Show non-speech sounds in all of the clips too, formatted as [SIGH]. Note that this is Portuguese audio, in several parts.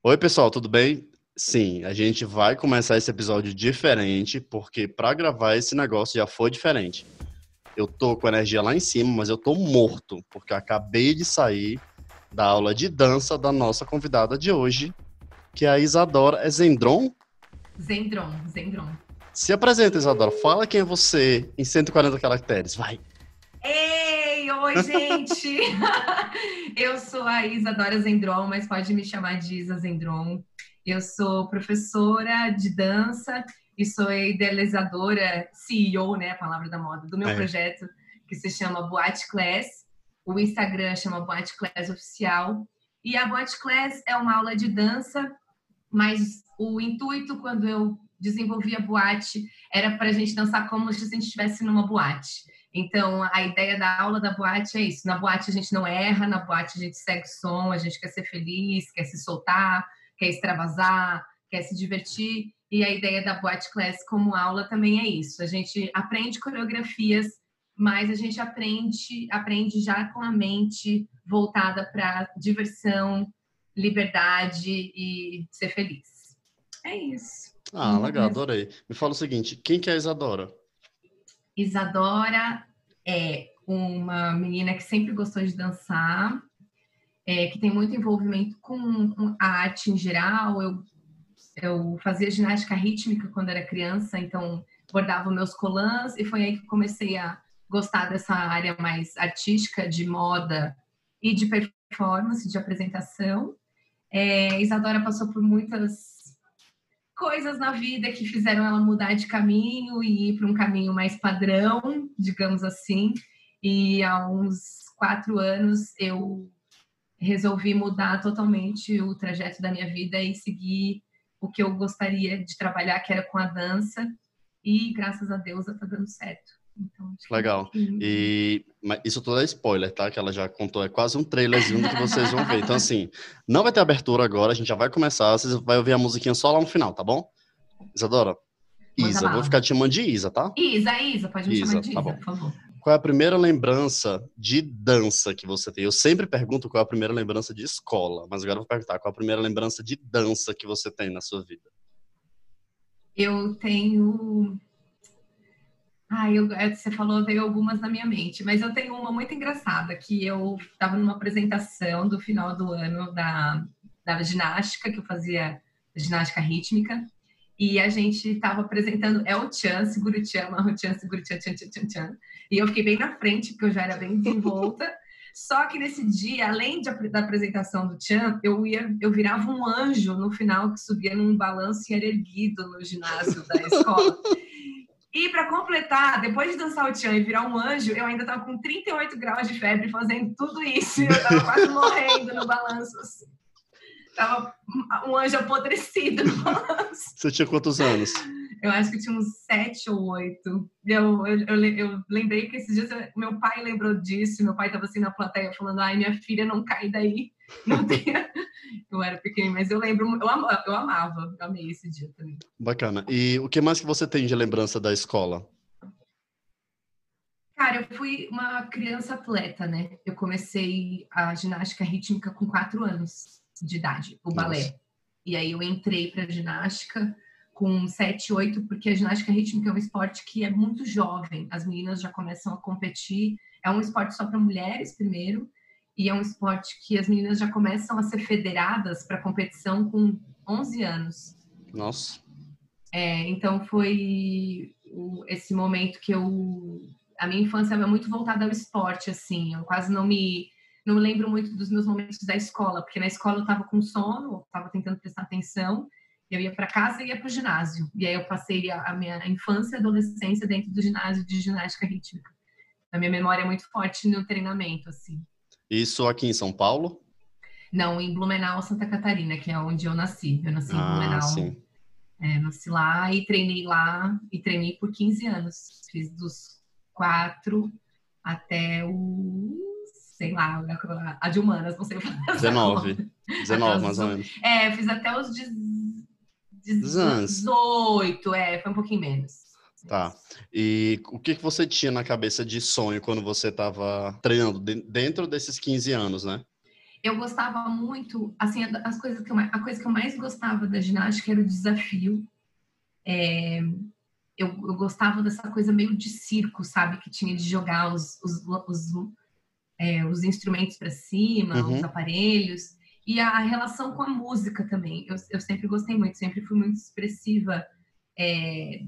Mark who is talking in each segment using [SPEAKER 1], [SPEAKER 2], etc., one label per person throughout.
[SPEAKER 1] Oi, pessoal, tudo bem? Sim, a gente vai começar esse episódio diferente, porque para gravar esse negócio já foi diferente. Eu tô com a energia lá em cima, mas eu tô morto, porque eu acabei de sair da aula de dança da nossa convidada de hoje, que é a Isadora. É Zendron?
[SPEAKER 2] Zendron, Zendron.
[SPEAKER 1] Se apresenta, Isadora. Fala quem é você em 140 caracteres. Vai.
[SPEAKER 2] Oi, gente! [LAUGHS] eu sou a Isadora Zendron, mas pode me chamar de Isa Zendron. Eu sou professora de dança e sou idealizadora, CEO, né, a palavra da moda, do meu é. projeto que se chama Boate Class. O Instagram chama Boate Class Oficial. E a Boate Class é uma aula de dança, mas o intuito quando eu desenvolvi a boate era para a gente dançar como se a gente estivesse numa boate. Então, a ideia da aula da boate é isso. Na boate a gente não erra, na boate a gente segue som, a gente quer ser feliz, quer se soltar, quer extravasar, quer se divertir. E a ideia da boate class como aula também é isso. A gente aprende coreografias, mas a gente aprende, aprende já com a mente voltada para diversão, liberdade e ser feliz. É isso.
[SPEAKER 1] Ah, legal, adorei. Me fala o seguinte, quem que é a Isadora?
[SPEAKER 2] Isadora é uma menina que sempre gostou de dançar, é, que tem muito envolvimento com, com, a arte em geral. Eu, eu fazia ginástica rítmica quando era criança, então bordava meus colãs e foi aí que comecei a gostar dessa área mais artística, de moda e de performance, de apresentação. É, Isadora passou por muitas coisas na vida que fizeram ela mudar de caminho e ir para um caminho mais padrão, digamos assim. E há uns quatro anos eu resolvi mudar totalmente o trajeto da minha vida e seguir o que eu gostaria de trabalhar, que era com a dança. E graças a Deus está dando certo.
[SPEAKER 1] Então, Legal. E mas isso tudo é spoiler, tá? Que ela já contou, é quase um trailerzinho do que vocês vão ver. Então, assim, não vai ter abertura agora, a gente já vai começar, vocês vão ouvir a musiquinha só lá no final, tá bom? Isadora? Isa, vou ficar te chamando de Isa, tá?
[SPEAKER 2] Isa, Isa, pode me Isa, chamar de tá Isa, por favor.
[SPEAKER 1] Qual é a primeira lembrança de dança que você tem? Eu sempre pergunto qual é a primeira lembrança de escola, mas agora eu vou perguntar qual é a primeira lembrança de dança que você tem na sua vida?
[SPEAKER 2] Eu tenho ah, eu, é, você falou, veio algumas na minha mente, mas eu tenho uma muito engraçada, que eu estava numa apresentação do final do ano da, da ginástica, que eu fazia ginástica rítmica, e a gente estava apresentando é o Chan, seguro Chan, Marro Chan, seguro Chan, Chan, Chan, Chan, Chan, e eu fiquei bem na frente, porque eu já era bem desenvolta, [LAUGHS] só que nesse dia, além de, da apresentação do Chan, eu ia, eu virava um anjo no final que subia num balanço e era erguido no ginásio da escola. E para completar, depois de dançar o Tchan e virar um anjo, eu ainda estava com 38 graus de febre fazendo tudo isso. Eu estava quase morrendo no balanço. Assim. Tava um anjo apodrecido no balanço.
[SPEAKER 1] Você tinha quantos anos?
[SPEAKER 2] Eu acho que tinha uns sete ou oito. Eu, eu, eu, eu lembrei que esses dias meu pai lembrou disso. Meu pai estava assim na plateia falando: ai, minha filha não cai daí. [LAUGHS] Não tenha... eu era pequenininha, mas eu lembro, eu amava, eu amava, eu amei esse dia também.
[SPEAKER 1] Bacana. E o que mais que você tem de lembrança da escola?
[SPEAKER 2] Cara, eu fui uma criança atleta, né? Eu comecei a ginástica rítmica com quatro anos de idade, o balé. Nossa. E aí eu entrei para ginástica com 7, 8, porque a ginástica rítmica é um esporte que é muito jovem. As meninas já começam a competir. É um esporte só para mulheres, primeiro, e é um esporte que as meninas já começam a ser federadas para competição com 11 anos.
[SPEAKER 1] Nossa.
[SPEAKER 2] É, então foi esse momento que eu a minha infância é muito voltada ao esporte assim eu quase não me não me lembro muito dos meus momentos da escola porque na escola eu estava com sono estava tentando prestar atenção eu ia para casa e ia para o ginásio. E aí eu passei a, a, minha infância e adolescência dentro do ginásio de ginástica rítmica. A minha memória é muito forte no treinamento, assim.
[SPEAKER 1] Isso aqui em São Paulo?
[SPEAKER 2] Não, em Blumenau, Santa Catarina, que é onde eu nasci. Eu nasci ah, em Blumenau. Sim. É, nasci lá e treinei lá e treinei por 15 anos. Fiz dos quatro até o sei lá, a de humanas, não sei
[SPEAKER 1] falar. 19. 19, mais ou menos.
[SPEAKER 2] É, fiz até os 18, é, foi um pouquinho menos.
[SPEAKER 1] Tá. E o que, que você tinha na cabeça de sonho quando você estava treinando dentro desses 15 anos, né?
[SPEAKER 2] Eu gostava muito, assim, as coisas que eu, a coisa que eu mais gostava da ginástica era o desafio. É, eu, eu, gostava dessa coisa meio de circo, sabe? Que tinha de jogar os, os, os, é, os instrumentos para cima, uhum. os aparelhos. E a relação com a música também. Eu, eu sempre gostei muito, sempre fui muito expressiva é,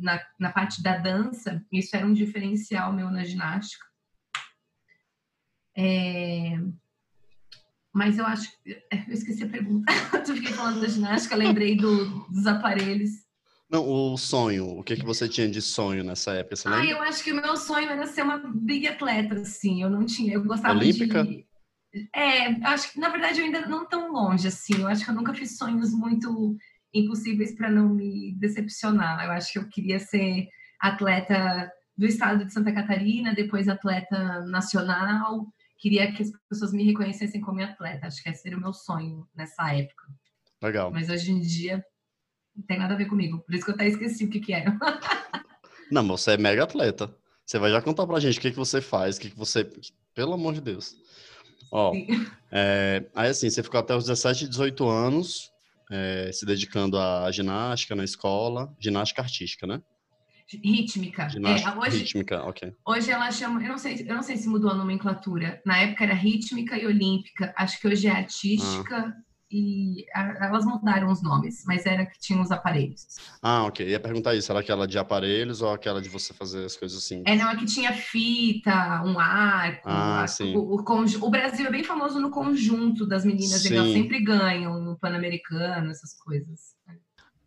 [SPEAKER 2] na, na parte da dança. Isso era um diferencial meu na ginástica. É, mas eu acho. É, eu esqueci a pergunta. [LAUGHS] eu fiquei falando da ginástica, lembrei do, dos aparelhos.
[SPEAKER 1] Não, o sonho. O que, que você tinha de sonho nessa época? Você
[SPEAKER 2] ah, eu acho que o meu sonho era ser uma big atleta, assim. Eu não tinha. Eu gostava
[SPEAKER 1] Olímpica?
[SPEAKER 2] de. É, acho que na verdade eu ainda não tão longe assim. Eu acho que eu nunca fiz sonhos muito impossíveis para não me decepcionar. Eu acho que eu queria ser atleta do estado de Santa Catarina, depois atleta nacional. Queria que as pessoas me reconhecessem como atleta. Acho que esse era o meu sonho nessa época.
[SPEAKER 1] Legal.
[SPEAKER 2] Mas hoje em dia não tem nada a ver comigo. Por isso que eu até esqueci o que, que era. [LAUGHS]
[SPEAKER 1] não, mas você é mega atleta. Você vai já contar pra gente o que, que você faz, o que, que você. Pelo amor de Deus. Ó, é, aí assim, você ficou até os 17, 18 anos é, se dedicando à ginástica na escola, ginástica artística, né?
[SPEAKER 2] Rítmica.
[SPEAKER 1] É, ginástica é, hoje, rítmica, ok.
[SPEAKER 2] Hoje ela chama, eu não sei, eu não sei se mudou a nomenclatura. Na época era rítmica e olímpica. Acho que hoje é artística. Ah e elas mudaram os nomes, mas era que tinha os aparelhos.
[SPEAKER 1] Ah, ok. Ia perguntar isso, era aquela de aparelhos ou aquela de você fazer as coisas assim?
[SPEAKER 2] É, não, é que tinha fita, um arco.
[SPEAKER 1] Ah, sim.
[SPEAKER 2] O, o, o, Brasil é bem famoso no conjunto das meninas, sim. elas sempre ganham no Pan-Americano, essas coisas.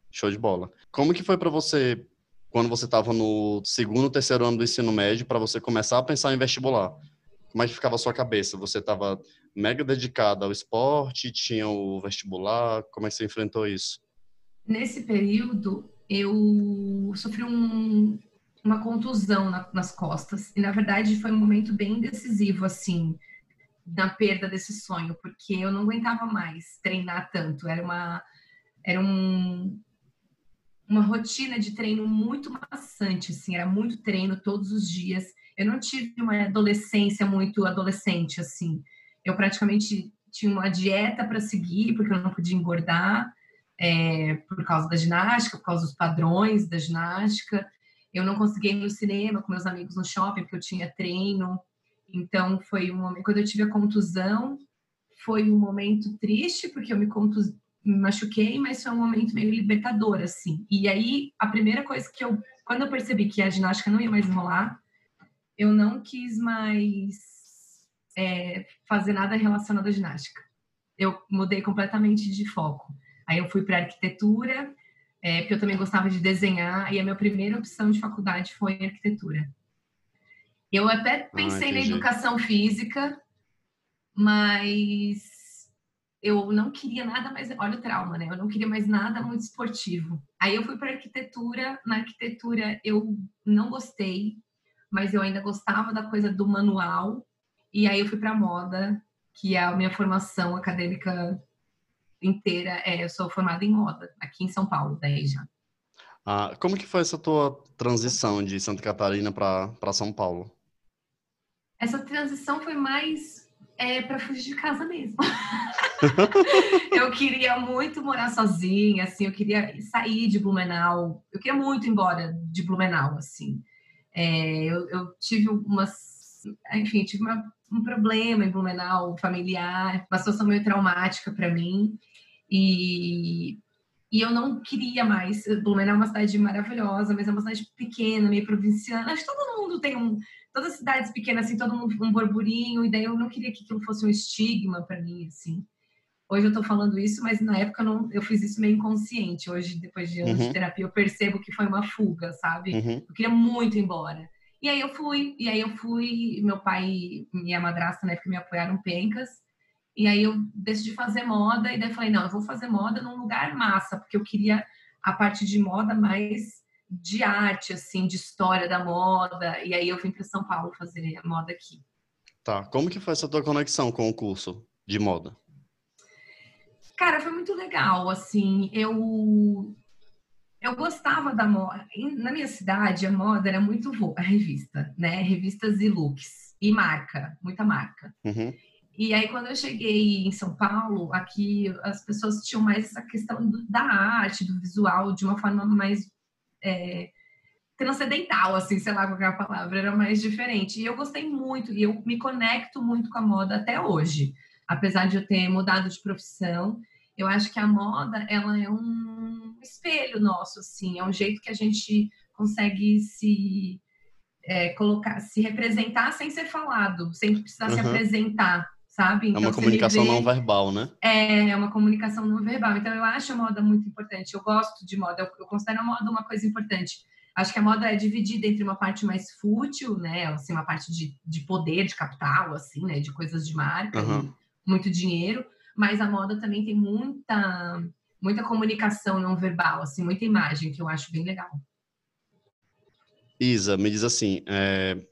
[SPEAKER 1] Show de bola. Como que foi para você, quando você estava no segundo, terceiro ano do ensino médio, para você começar a pensar em vestibular? Que ficava a sua cabeça? Você estava mega dedicada ao esporte, tinha o vestibular, como é que você enfrentou isso?
[SPEAKER 2] Nesse período, eu sofri um, uma contusão na, nas costas, e na verdade foi um momento bem decisivo, assim, na perda desse sonho, porque eu não aguentava mais treinar tanto, era uma, era um, uma rotina de treino muito maçante, assim, era muito treino todos os dias, eu não tive uma adolescência muito adolescente, assim, eu praticamente tinha uma dieta para seguir, porque eu não podia engordar, é, por causa da ginástica, por causa dos padrões da ginástica. Eu não conseguia ir no cinema com meus amigos no shopping, porque eu tinha treino. Então, foi um momento. Quando eu tive a contusão, foi um momento triste, porque eu me, contus... me machuquei, mas foi um momento meio libertador, assim. E aí, a primeira coisa que eu. Quando eu percebi que a ginástica não ia mais rolar, eu não quis mais é, fazer nada relacionado à ginástica. Eu mudei completamente de foco. Aí eu fui para arquitetura, é, porque eu também gostava de desenhar, e a minha primeira opção de faculdade foi arquitetura. Eu até ah, pensei ah, na educação física, mas eu não queria nada mais. Olha o trauma, né? Eu não queria mais nada muito esportivo. Aí eu fui para arquitetura. Na arquitetura eu não gostei, mas eu ainda gostava da coisa do manual. E aí eu fui para moda, que é a minha formação acadêmica inteira. É, eu sou formada em moda aqui em São Paulo, daí já.
[SPEAKER 1] Ah, como que foi essa tua transição de Santa Catarina para São Paulo?
[SPEAKER 2] Essa transição foi mais é, para fugir de casa mesmo. [LAUGHS] eu queria muito morar sozinha, assim, eu queria sair de Blumenau, eu queria muito ir embora de Blumenau, assim. É, eu, eu tive umas enfim, tive uma, um problema em Blumenau familiar, uma situação meio traumática para mim. E, e eu não queria mais. Blumenau é uma cidade maravilhosa, mas é uma cidade pequena, meio provinciana. Acho que todo mundo tem um. Todas as cidades pequenas, assim, todo mundo um burburinho, e daí eu não queria que aquilo fosse um estigma para mim, assim. Hoje eu tô falando isso, mas na época eu, não, eu fiz isso meio inconsciente. Hoje, depois de anos uhum. de terapia, eu percebo que foi uma fuga, sabe? Uhum. Eu queria muito ir embora. E aí eu fui, e aí eu fui, meu pai e minha madrasta na época me apoiaram pencas. E aí eu decidi fazer moda e daí falei, não, eu vou fazer moda num lugar massa, porque eu queria a parte de moda mais de arte, assim, de história da moda. E aí eu vim para São Paulo fazer a moda aqui.
[SPEAKER 1] Tá, como que foi essa tua conexão com o curso de moda?
[SPEAKER 2] Cara, foi muito legal, assim, eu eu gostava da moda. Na minha cidade, a moda era muito a revista, né? Revistas e looks. E marca, muita marca.
[SPEAKER 1] Uhum.
[SPEAKER 2] E aí, quando eu cheguei em São Paulo, aqui as pessoas tinham mais essa questão do, da arte, do visual, de uma forma mais é, transcendental, assim, sei lá qual é a palavra, era mais diferente. E eu gostei muito, e eu me conecto muito com a moda até hoje. Apesar de eu ter mudado de profissão, eu acho que a moda, ela é um espelho nosso, assim, é um jeito que a gente consegue se é, colocar, se representar sem ser falado, sem precisar uhum. se apresentar, sabe?
[SPEAKER 1] Então, é uma comunicação vê, não verbal, né?
[SPEAKER 2] É, é uma comunicação não verbal. Então, eu acho a moda muito importante. Eu gosto de moda, eu, eu considero a moda uma coisa importante. Acho que a moda é dividida entre uma parte mais fútil, né? Assim, uma parte de, de poder, de capital, assim, né? De coisas de marca, uhum. muito dinheiro. Mas a moda também tem muita, muita comunicação não verbal, assim, muita imagem, que eu acho bem legal.
[SPEAKER 1] Isa, me diz assim, é,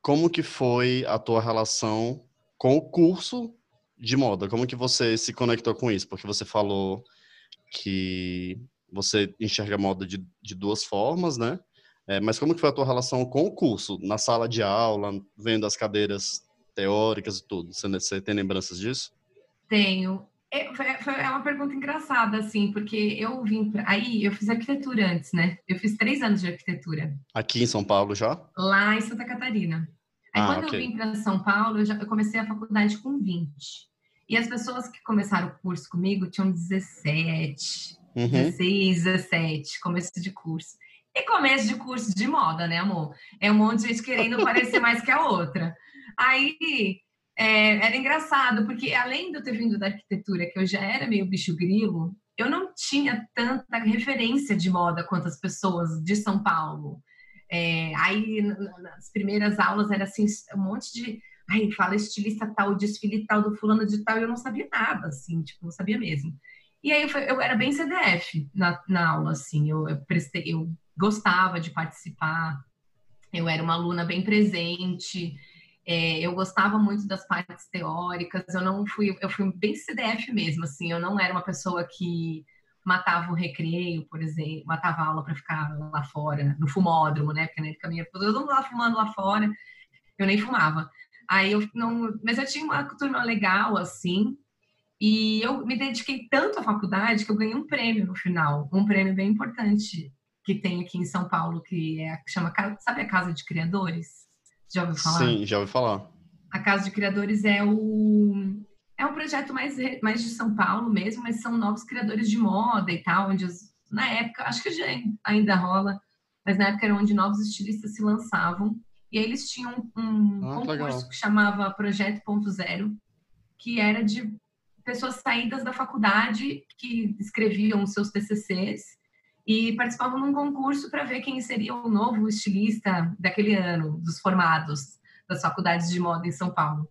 [SPEAKER 1] como que foi a tua relação com o curso de moda? Como que você se conectou com isso? Porque você falou que você enxerga moda de, de duas formas, né? É, mas como que foi a tua relação com o curso? Na sala de aula, vendo as cadeiras teóricas e tudo? Você, você tem lembranças disso?
[SPEAKER 2] Tenho. É, é uma pergunta engraçada, assim, porque eu vim pra... aí, eu fiz arquitetura antes, né? Eu fiz três anos de arquitetura.
[SPEAKER 1] Aqui em São Paulo já?
[SPEAKER 2] Lá em Santa Catarina. Aí ah, quando okay. eu vim para São Paulo, eu já eu comecei a faculdade com 20. E as pessoas que começaram o curso comigo tinham 17, uhum. 16, 17, começo de curso. E começo de curso de moda, né, amor? É um monte de gente querendo [LAUGHS] parecer mais que a outra. Aí é, era engraçado, porque além de eu ter vindo da arquitetura, que eu já era meio bicho grilo, eu não tinha tanta referência de moda quanto as pessoas de São Paulo. É, aí, nas primeiras aulas, era assim, um monte de. Ai, fala estilista tal, desfile tal, do fulano de tal, e eu não sabia nada, assim, tipo, não sabia mesmo. E aí, eu, eu era bem CDF na, na aula, assim, eu, eu, prestei, eu gostava de participar, eu era uma aluna bem presente, é, eu gostava muito das partes teóricas, eu não fui, eu fui bem CDF mesmo, assim, eu não era uma pessoa que matava o recreio, por exemplo, matava a aula para ficar lá fora, no fumódromo, né? Porque na época minha, todo mundo lá fumando lá fora, eu nem fumava. Aí eu não, mas eu tinha uma turma legal assim, e eu me dediquei tanto à faculdade que eu ganhei um prêmio no final, um prêmio bem importante que tem aqui em São Paulo, que é chama, sabe a Casa de Criadores? Já ouviu falar?
[SPEAKER 1] Sim, já ouvi falar.
[SPEAKER 2] A Casa de Criadores é o é um projeto mais, mais de São Paulo mesmo, mas são novos criadores de moda e tal, onde os, na época, acho que já ainda rola, mas na época era onde novos estilistas se lançavam. E aí eles tinham um ah, concurso que, que chamava Projeto Ponto Zero, que era de pessoas saídas da faculdade que escreviam seus TCCs e participavam num concurso para ver quem seria o novo estilista daquele ano, dos formados das faculdades de moda em São Paulo.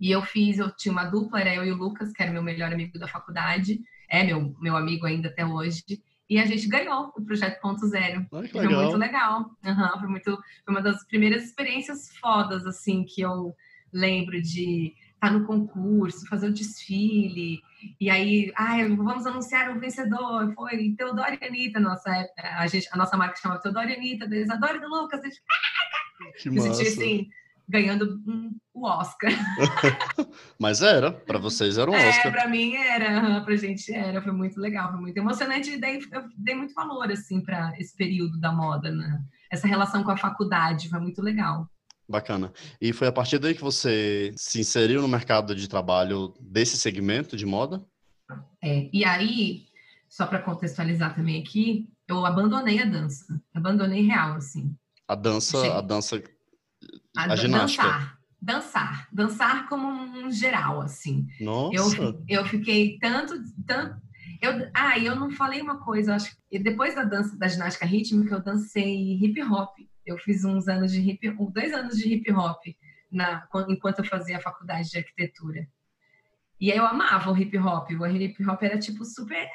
[SPEAKER 2] E eu fiz, eu tinha uma dupla, era eu e o Lucas, que era meu melhor amigo da faculdade, é meu, meu amigo ainda até hoje, e a gente ganhou o projeto Ponto Zero.
[SPEAKER 1] Ai,
[SPEAKER 2] foi muito legal. Uhum, foi, muito, foi uma das primeiras experiências fodas, assim, que eu lembro de estar no concurso, fazer o desfile, e aí, vamos anunciar o vencedor, foi Teodoro e Anitta, nossa, a, gente, a nossa marca chama Teodoro e Anitta, da Isadora e do Lucas, a gente,
[SPEAKER 1] que massa.
[SPEAKER 2] assim, ganhando um, o Oscar. [LAUGHS]
[SPEAKER 1] Mas era, para vocês era um
[SPEAKER 2] é,
[SPEAKER 1] Oscar.
[SPEAKER 2] É, para mim era, pra gente era, foi muito legal, foi muito emocionante, e daí eu dei muito valor, assim, para esse período da moda, né? Essa relação com a faculdade foi muito legal.
[SPEAKER 1] Bacana. E foi a partir daí que você se inseriu no mercado de trabalho desse segmento de moda?
[SPEAKER 2] É, e aí, só para contextualizar também aqui, eu abandonei a dança. Abandonei real, assim.
[SPEAKER 1] A dança, a dança, a, a ginástica.
[SPEAKER 2] Dançar, dançar, dançar como um geral, assim.
[SPEAKER 1] Nossa.
[SPEAKER 2] Eu, eu fiquei tanto, tanto, eu, ah, eu não falei uma coisa, acho que depois da dança da ginástica rítmica, eu dancei hip hop. Eu fiz uns anos de hip, dois anos de hip hop na, enquanto eu fazia a faculdade de arquitetura. E aí eu amava o hip hop. O hip hop era tipo super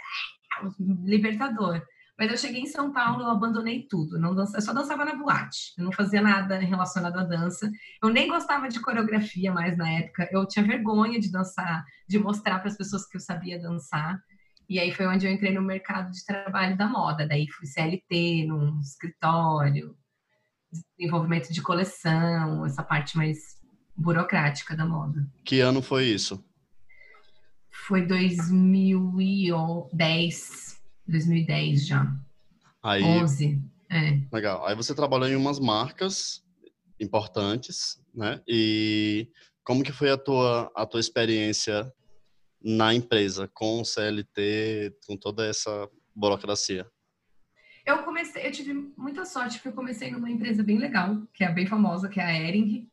[SPEAKER 2] libertador. Mas eu cheguei em São Paulo, eu abandonei tudo. Não dança, só dançava na boate. Eu não fazia nada relacionado à dança. Eu nem gostava de coreografia mais na época. Eu tinha vergonha de dançar, de mostrar para as pessoas que eu sabia dançar. E aí foi onde eu entrei no mercado de trabalho da moda. Daí fui CLT, num escritório, desenvolvimento de coleção, essa parte mais burocrática da moda.
[SPEAKER 1] Que ano foi isso?
[SPEAKER 2] Foi 2010, 2010 já.
[SPEAKER 1] Aí,
[SPEAKER 2] 11, é.
[SPEAKER 1] legal. Aí você trabalhou em umas marcas importantes, né? E como que foi a tua, a tua experiência na empresa, com o CLT, com toda essa burocracia?
[SPEAKER 2] Eu comecei, eu tive muita sorte porque eu comecei numa empresa bem legal, que é bem famosa, que é a Ering.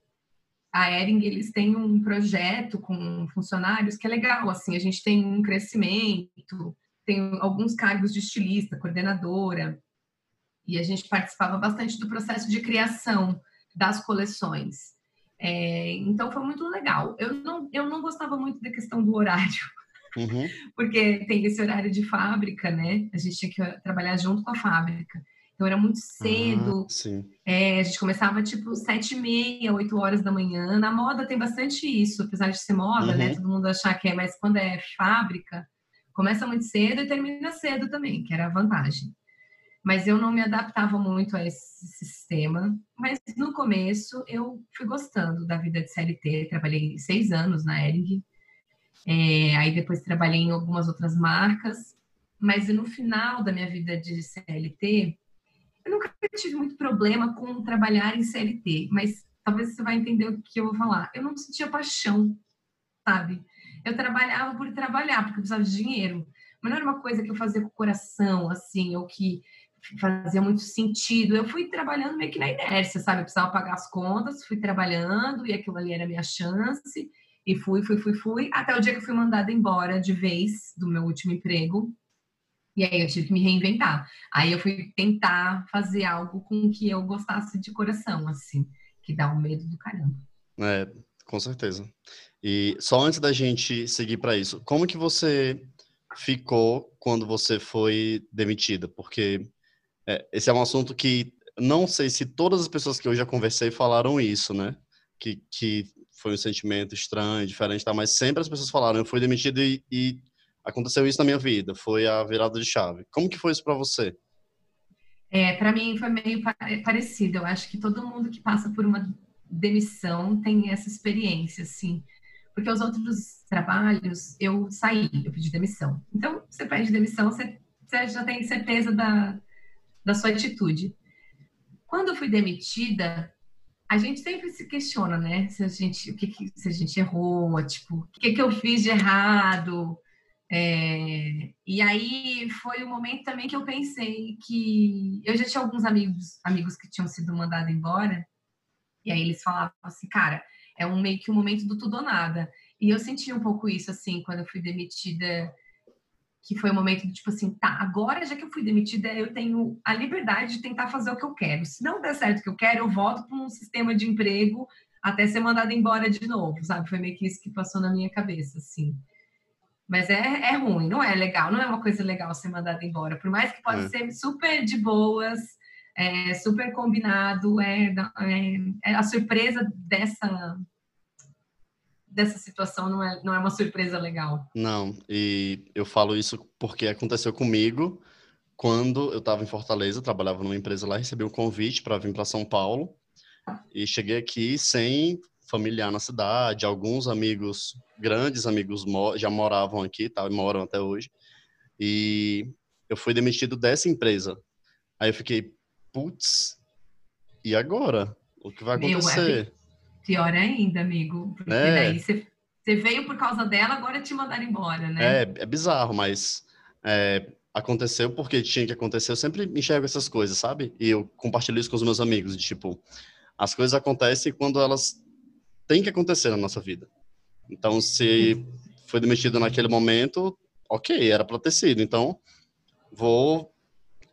[SPEAKER 2] A Ering, eles têm um projeto com funcionários que é legal, assim, a gente tem um crescimento, tem alguns cargos de estilista, coordenadora, e a gente participava bastante do processo de criação das coleções. É, então foi muito legal. Eu não, eu não gostava muito da questão do horário,
[SPEAKER 1] Uhum. [LAUGHS]
[SPEAKER 2] porque tem esse horário de fábrica, né? A gente tinha que trabalhar junto com a fábrica. Então era muito cedo.
[SPEAKER 1] Ah, sim.
[SPEAKER 2] É, a gente começava tipo sete e meia, oito horas da manhã. Na moda tem bastante isso, apesar de ser moda, né?
[SPEAKER 1] Uhum.
[SPEAKER 2] Todo mundo achar que é, mas quando é fábrica, começa muito cedo e termina cedo também, que era a vantagem. Mas eu não me adaptava muito a esse sistema. Mas no começo eu fui gostando da vida de CLT. Trabalhei seis anos na Ering. É, aí depois trabalhei em algumas outras marcas. Mas no final da minha vida de CLT, eu nunca tive muito problema com trabalhar em CLT. Mas talvez você vai entender o que eu vou falar. Eu não sentia paixão, sabe? Eu trabalhava por trabalhar, porque eu precisava de dinheiro. Mas não era uma coisa que eu fazia com o coração, assim, ou que fazia muito sentido. Eu fui trabalhando meio que na inércia, sabe? Eu precisava pagar as contas, fui trabalhando e aquilo ali era a minha chance. E fui, fui, fui, fui, até o dia que eu fui mandada embora de vez do meu último emprego. E aí eu tive que me reinventar. Aí eu fui tentar fazer algo com que eu gostasse de coração, assim, que dá um medo do caramba.
[SPEAKER 1] É, com certeza. E só antes da gente seguir para isso, como que você ficou quando você foi demitida? Porque é, esse é um assunto que não sei se todas as pessoas que eu já conversei falaram isso, né? Que, que foi um sentimento estranho, diferente, tá? Mas sempre as pessoas falaram, eu fui demitido e, e aconteceu isso na minha vida, foi a virada de chave. Como que foi isso para você?
[SPEAKER 2] É, para mim foi meio pa- parecido. Eu acho que todo mundo que passa por uma demissão tem essa experiência, assim. Porque os outros trabalhos eu saí, eu pedi demissão. Então, você pede demissão, você, você já tem certeza da, da sua atitude. Quando eu fui demitida, a gente sempre se questiona, né? Se a gente, o que, que- se a gente errou, tipo, o que, que eu fiz de errado. É, e aí foi o momento também que eu pensei que eu já tinha alguns amigos, amigos que tinham sido mandados embora, e aí eles falavam assim, cara, é um meio que um momento do tudo ou nada. E eu senti um pouco isso assim quando eu fui demitida, que foi o momento do tipo assim, tá, agora já que eu fui demitida, eu tenho a liberdade de tentar fazer o que eu quero. Se não der certo o que eu quero, eu volto para um sistema de emprego até ser mandada embora de novo, sabe? Foi meio que isso que passou na minha cabeça, assim. Mas é, é ruim, não é legal, não é uma coisa legal ser mandada embora. Por mais que pode
[SPEAKER 1] É.
[SPEAKER 2] ser super de boas, é, super combinado, é, é, é a surpresa dessa dessa situação não é, não é uma surpresa legal.
[SPEAKER 1] Não, e eu falo isso porque aconteceu comigo quando eu estava em Fortaleza, trabalhava numa empresa lá, recebi um convite para vir para São Paulo e cheguei aqui sem familiar na cidade, alguns amigos, grandes amigos já moravam aqui, tá, e moram até hoje. E eu fui demitido dessa empresa. Aí eu fiquei, putz, e agora? O que vai
[SPEAKER 2] é
[SPEAKER 1] acontecer?
[SPEAKER 2] Pior ainda, amigo, porque
[SPEAKER 1] É.
[SPEAKER 2] daí você, você veio por causa dela, agora te mandaram embora, né?
[SPEAKER 1] É, é bizarro, mas é, aconteceu porque tinha que acontecer. Eu sempre enxergo essas coisas, sabe? E eu compartilho isso com os meus amigos, de tipo, as coisas acontecem quando elas têm que acontecer na nossa vida. Então, se foi demitido naquele momento, ok, era para ter sido. Então, vou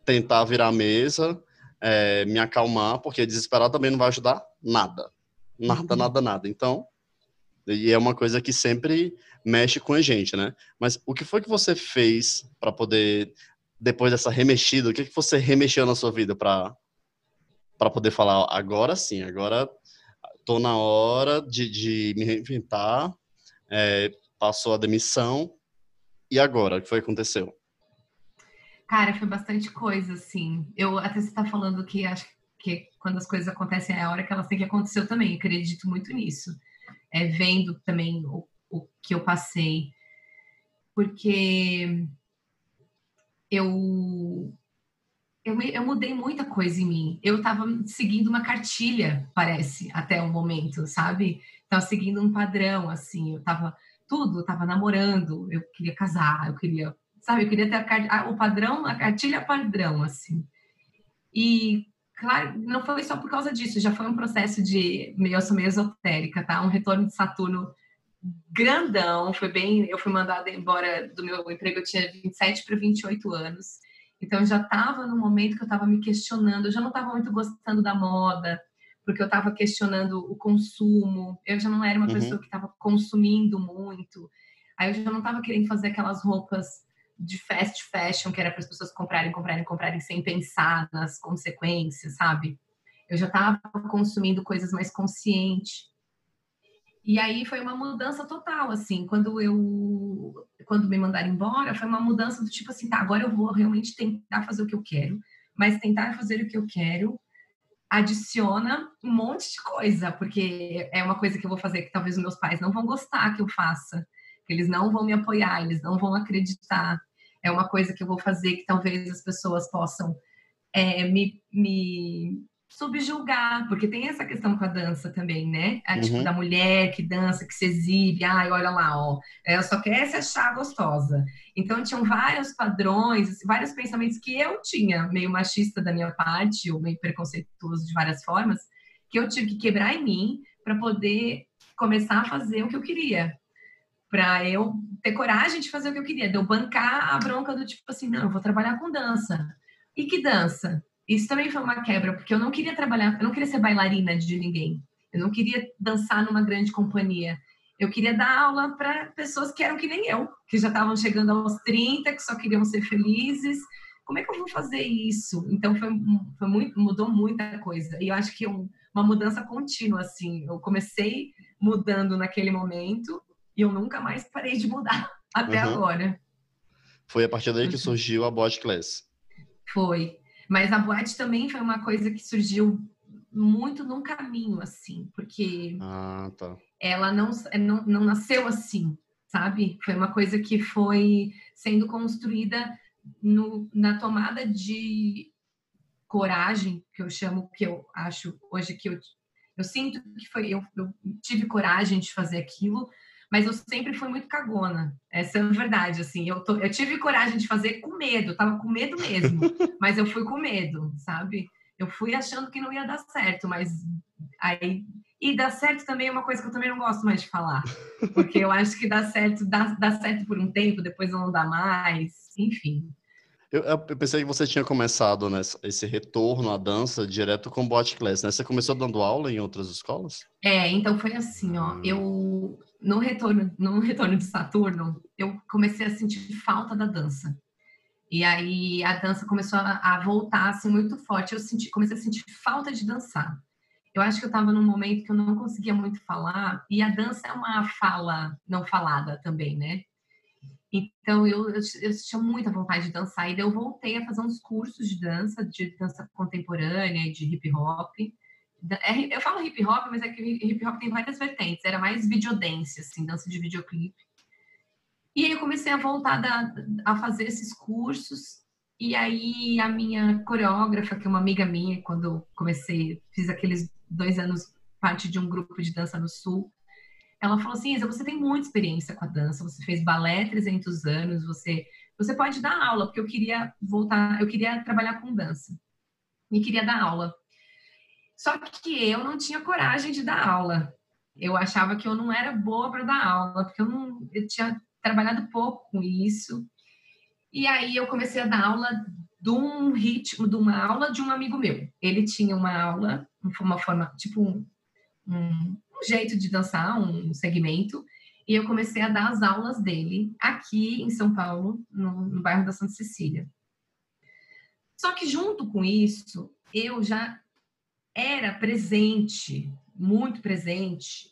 [SPEAKER 1] tentar virar a mesa, é, me acalmar, porque desesperar também não vai ajudar nada. Nada,
[SPEAKER 2] Uhum.
[SPEAKER 1] nada, nada. Então, e é uma coisa que sempre mexe com a gente, né? Mas o que foi que você fez para poder, depois dessa remexida, o que, que você remexeu na sua vida para para poder falar, agora sim, agora tô na hora de, de me reinventar, é, passou a demissão, e agora? O que foi que aconteceu?
[SPEAKER 2] Cara, foi bastante coisa, assim. Eu até você tá falando que acho que quando as coisas acontecem é a hora que elas têm que acontecer eu também. Acredito muito nisso. é, vendo também o, o que eu passei, porque eu eu, eu mudei muita coisa em mim. Eu estava seguindo uma cartilha, parece, até o momento, sabe? Estava seguindo um padrão, assim. Eu estava tudo, eu estava namorando, eu queria casar, eu queria, sabe? Eu queria ter a, o padrão, a cartilha padrão, assim. E claro, não foi só por causa disso, já foi um processo de meio, eu sou meio esotérica, tá? Um retorno de Saturno grandão, foi bem, eu fui mandada embora do meu emprego, eu tinha 27 para 28 anos. Então, eu já estava no momento que eu estava me questionando, eu já não estava muito gostando da moda, porque eu estava questionando o consumo, eu já não era uma uhum. pessoa que estava consumindo muito, aí eu já não estava querendo fazer aquelas roupas de fast fashion, que era para as pessoas comprarem, comprarem, comprarem sem pensar nas consequências, sabe? Eu já estava consumindo coisas mais conscientes. E aí foi uma mudança total, assim, quando eu quando me mandaram embora, foi uma mudança do tipo assim, tá, agora eu vou realmente tentar fazer o que eu quero, mas tentar fazer o que eu quero adiciona um monte de coisa, porque é uma coisa que eu vou fazer que talvez os meus pais não vão gostar que eu faça, que eles não vão me apoiar, eles não vão acreditar. É uma coisa que eu vou fazer que talvez as pessoas possam é, me, me subjulgar, porque tem essa questão com a dança também, né? A, tipo, uhum. da mulher que dança, que se exibe, ai, olha lá, ó, ela só quer se achar gostosa. Então, tinham vários padrões, assim, vários pensamentos que eu tinha, meio machista da minha parte, ou meio preconceituoso de várias formas, que eu tive que quebrar em mim para poder começar a fazer o que eu queria. Para eu ter coragem de fazer o que eu queria, de eu bancar a bronca do tipo assim, não, eu vou trabalhar com dança. E que dança? Isso também foi uma quebra, porque eu não queria trabalhar, eu não queria ser bailarina de ninguém. Eu não queria dançar numa grande companhia. Eu queria dar aula para pessoas que eram que nem eu, que já estavam chegando aos 30, que só queriam ser felizes. Como é que eu vou fazer isso? Então foi, foi muito, mudou muita coisa. E eu acho que um, uma mudança contínua assim. Eu comecei mudando naquele momento e eu nunca mais parei de mudar [LAUGHS] até uhum. agora.
[SPEAKER 1] Foi a partir daí que uhum. surgiu a Bot Class.
[SPEAKER 2] Foi. Mas a boate também foi uma coisa que surgiu muito num caminho, assim, porque
[SPEAKER 1] ah, tá.
[SPEAKER 2] ela não, não, não nasceu assim, sabe? Foi uma coisa que foi sendo construída no, na tomada de coragem, que eu chamo, que eu acho hoje que eu, eu sinto que foi, eu, eu tive coragem de fazer aquilo, mas eu sempre fui muito cagona. Essa é a verdade, assim. Eu, tô, eu tive coragem de fazer com medo, tava com medo mesmo, [LAUGHS] mas eu fui com medo, sabe? Eu fui achando que não ia dar certo, mas aí. E dar certo também é uma coisa que eu também não gosto mais de falar, porque eu acho que dá certo, dá, dá certo por um tempo, depois não dá mais, enfim.
[SPEAKER 1] Eu, eu, pensei que você tinha começado né, esse retorno à dança direto com bot class, né? Você começou dando aula em outras escolas?
[SPEAKER 2] É, então foi assim, ó. Hum. Eu no retorno, no retorno de Saturno, eu comecei a sentir falta da dança. E aí a dança começou a, a voltar assim muito forte. Eu senti, comecei a sentir falta de dançar. Eu acho que eu estava num momento que eu não conseguia muito falar, e a dança é uma fala não falada também, né? Então eu, eu, eu tinha muita vontade de dançar, e daí eu voltei a fazer uns cursos de dança, de dança contemporânea, de hip hop. É, eu falo hip hop, mas é que hip hop tem várias vertentes. Era mais videodance, assim, dança de videoclipe. E aí eu comecei a voltar da, a fazer esses cursos. E aí a minha coreógrafa, que é uma amiga minha, quando eu comecei, fiz aqueles dois anos parte de um grupo de dança no Sul, ela falou assim, Isa, você tem muita experiência com a dança, você fez balé 300 anos, você, você pode dar aula, porque eu queria voltar, eu queria trabalhar com dança. E queria dar aula. Só que eu não tinha coragem de dar aula. Eu achava que eu não era boa para dar aula, porque eu não eu tinha trabalhado pouco com isso. E aí eu comecei a dar aula de um ritmo, de uma aula de um amigo meu. Ele tinha uma aula, uma forma, tipo um, um, jeito de dançar, um segmento, e eu comecei a dar as aulas dele aqui em São Paulo, no, no bairro da Santa Cecília. Só que junto com isso, eu já era presente, muito presente,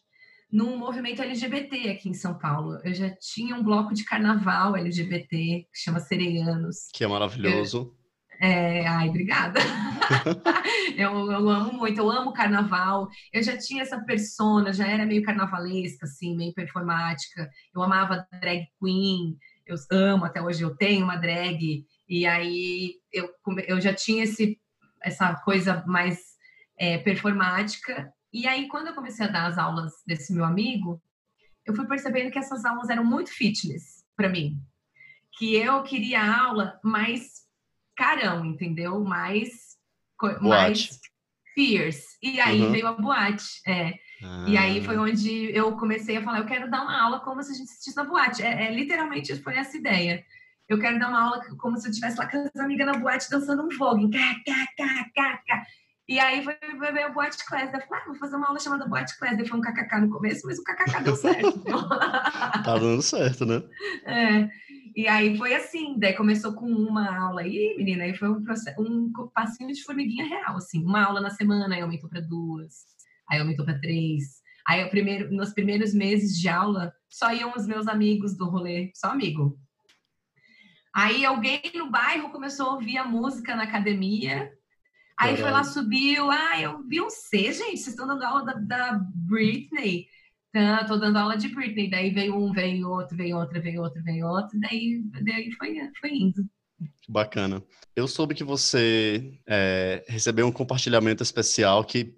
[SPEAKER 2] num movimento LGBT aqui em São Paulo. Eu já tinha um bloco de carnaval LGBT que chama Sereianos.
[SPEAKER 1] Que é maravilhoso.
[SPEAKER 2] É, ai, obrigada. [LAUGHS] eu, eu, amo muito, eu amo carnaval. Eu já tinha essa persona, já era meio carnavalesca, assim, meio performática. Eu amava drag queen, eu amo, até hoje eu tenho uma drag. E aí eu, eu já tinha esse, essa coisa mais é, performática. E aí, quando eu comecei a dar as aulas desse meu amigo, eu fui percebendo que essas aulas eram muito fitness para mim. Que eu queria aula mais carão, entendeu? Mais, mais fierce. E aí uhum. veio a boate. É. Ah. E aí foi ah. onde eu comecei a falar, eu quero dar uma aula como se a gente assistisse na boate. É, é, literalmente foi essa ideia. Eu quero dar uma aula como se eu estivesse lá com as amigas na boate dançando um vogue. E aí foi, ver a boate class. Eu falei, ah, vou fazer uma aula chamada boate class. Daí foi um kkk no começo, mas o kkk deu certo. [LAUGHS]
[SPEAKER 1] tá dando certo, né?
[SPEAKER 2] É. E aí foi assim, daí começou com uma aula aí, menina, aí foi um, processo, um passinho de formiguinha real, assim, uma aula na semana, aí aumentou para duas, aí aumentou para três. Aí eu primeiro, nos primeiros meses de aula, só iam os meus amigos do rolê, só amigo. Aí alguém no bairro começou a ouvir a música na academia. Aí foi lá, subiu. Ah, eu vi um C, gente. Vocês estão dando aula da, da Britney. Tá, tô dando aula de Britney, daí veio um, veio outro, veio outro, veio outro, veio outro, daí, daí foi, foi indo.
[SPEAKER 1] Bacana. Eu soube que você é, recebeu um compartilhamento especial que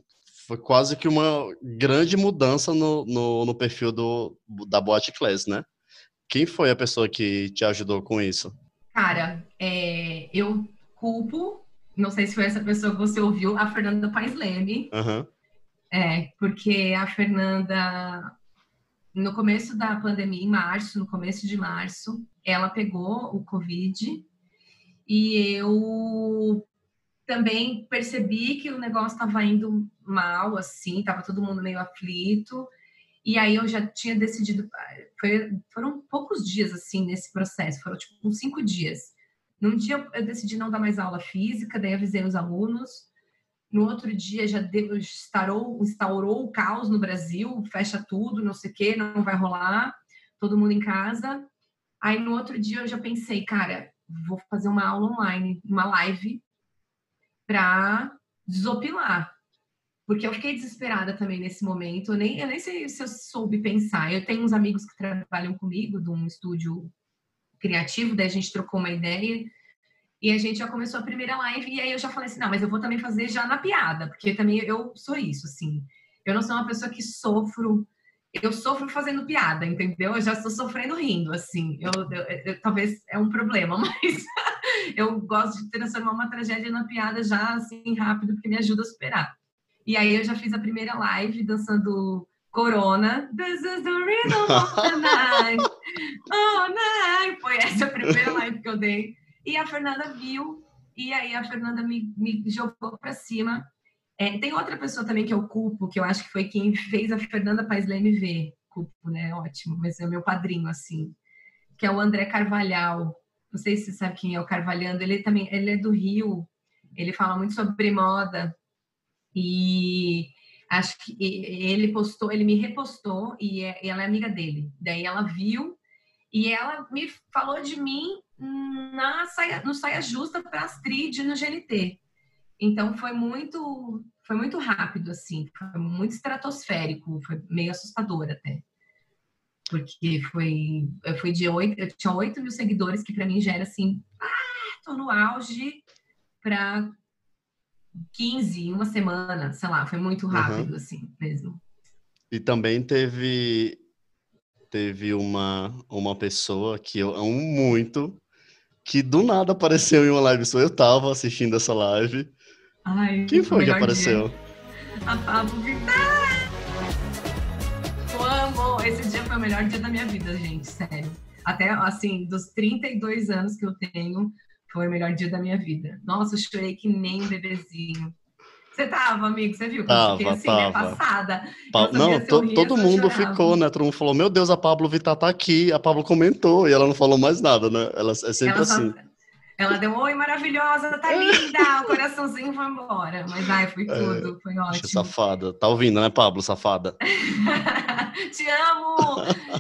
[SPEAKER 1] foi quase que uma grande mudança no, no, no perfil do, da Boate Class, né? Quem foi a pessoa que te ajudou com isso?
[SPEAKER 2] Cara, é, eu culpo, não sei se foi essa pessoa que você ouviu, a Fernanda Paes Leme. Uhum. É, porque a Fernanda, no começo da pandemia, em março, no começo de março, ela pegou o Covid e eu também percebi que o negócio estava indo mal, assim, estava todo mundo meio aflito. E aí eu já tinha decidido, foi, foram poucos dias assim nesse processo, foram tipo uns cinco dias. Num dia eu decidi não dar mais aula física, daí avisei os alunos. No outro dia já deu, instaurou, instaurou o caos no Brasil, fecha tudo, não sei o quê, não vai rolar, todo mundo em casa. Aí no outro dia eu já pensei, cara, vou fazer uma aula online, uma live para desopilar. Porque eu fiquei desesperada também nesse momento. Eu nem, eu nem sei se eu soube pensar. Eu tenho uns amigos que trabalham comigo de um estúdio criativo, daí a gente trocou uma ideia. E a gente já começou a primeira live e aí eu já falei assim, não, mas eu vou também fazer já na piada, porque também eu sou isso, assim. Eu não sou uma pessoa que sofro, eu sofro fazendo piada, entendeu? Eu já estou sofrendo rindo, assim. Eu, eu, eu, talvez é um problema, [LAUGHS] mas eu gosto de transformar uma tragédia na piada já assim rápido, porque me ajuda a superar. E aí eu já fiz a primeira live dançando Corona. This is the rhythm [LAUGHS] of the night. Oh, night. Foi essa a primeira live que eu dei. E a Fernanda viu, e aí a Fernanda me, me jogou para cima. É, tem outra pessoa também que eu culpo, que eu acho que foi quem fez a Fernanda Paes Leme ver. Culpo, né? Ótimo, mas é meu padrinho, assim. Que é o André Carvalhal. Não sei se você sabe quem é o Carvalhando. Ele também ele é do Rio. Ele fala muito sobre moda. E acho que ele postou, ele me repostou e, ela é amiga dele. Daí ela viu e ela me falou de mim na saia, no saia justa para Astrid no GNT. Então foi muito foi muito rápido assim, foi muito estratosférico, foi meio assustador até. Porque foi foi de oito, eu tinha 8 mil seguidores que para mim já era assim, ah, tô no auge para 15 em uma semana, sei lá, foi muito rápido uhum. assim mesmo.
[SPEAKER 1] E também teve teve uma uma pessoa que eu amo muito, que do nada apareceu em uma live sua. Eu tava assistindo essa live.
[SPEAKER 2] Ai,
[SPEAKER 1] Quem foi que apareceu?
[SPEAKER 2] Dia. A Pablo Vittar. Eu amo. Esse dia foi o melhor dia da minha vida, gente, sério. Até, assim, dos 32 anos que eu tenho, foi o melhor dia da minha vida. Nossa, eu chorei que nem um bebezinho. Você tava, amigo? Você viu?
[SPEAKER 1] Tava, fiquei assim, né,
[SPEAKER 2] tava. Né, passada.
[SPEAKER 1] Pa... Não, to, todo mundo ficou, né? Todo mundo falou, meu Deus, a Pablo Vittar tá aqui. A Pablo comentou e ela não falou mais nada, né? Ela é sempre ela assim.
[SPEAKER 2] Ela deu, oi, maravilhosa, tá linda, o coraçãozinho foi embora. Mas, ai, foi é, tudo, foi ótimo.
[SPEAKER 1] Safada. Tá ouvindo, né, Pablo, safada? [LAUGHS]
[SPEAKER 2] Te amo!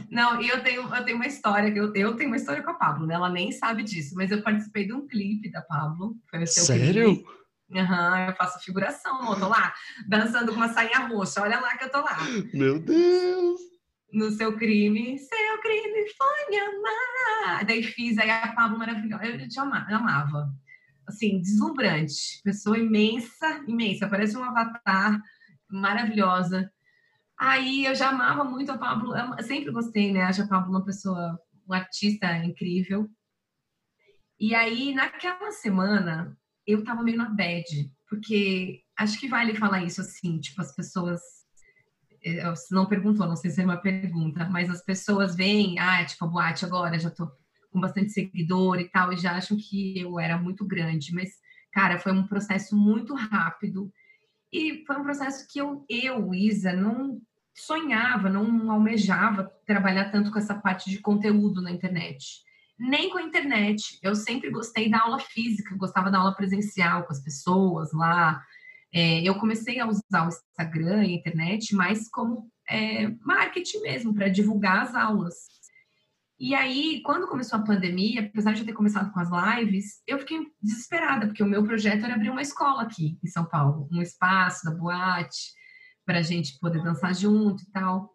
[SPEAKER 2] Não, e eu tenho, eu tenho uma história, eu, eu tenho uma história com a Pablo, né? Ela nem sabe disso, mas eu participei de um clipe da Pablo.
[SPEAKER 1] Foi o seu Sério?
[SPEAKER 2] Clipe. Uhum, eu faço figuração, eu tô lá, dançando com uma sainha roxa. Olha lá que eu tô lá.
[SPEAKER 1] Meu Deus!
[SPEAKER 2] No seu crime, seu crime foi me amar. Daí fiz aí a Pablo maravilhosa. Eu te amava, amava. Assim, deslumbrante. Pessoa imensa, imensa. Parece um avatar maravilhosa. Aí eu já amava muito a Pablo. Sempre gostei, né? Acho a Pablo uma pessoa, um artista incrível. E aí, naquela semana, eu tava meio na bad, porque acho que vale falar isso assim, tipo, as pessoas. Eh, você não perguntou, não sei se é uma pergunta, mas as pessoas veem, ah, é tipo, a boate agora, já tô com bastante seguidor e tal, e já acham que eu era muito grande, mas, cara, foi um processo muito rápido. E foi um processo que eu, eu Isa, não sonhava, não almejava trabalhar tanto com essa parte de conteúdo na internet nem com a internet. Eu sempre gostei da aula física, gostava da aula presencial com as pessoas lá. É, eu comecei a usar o Instagram e a internet mais como é, marketing mesmo, para divulgar as aulas. E aí, quando começou a pandemia, apesar de eu ter começado com as lives, eu fiquei desesperada, porque o meu projeto era abrir uma escola aqui em São Paulo, um espaço da boate, para a gente poder dançar junto e tal.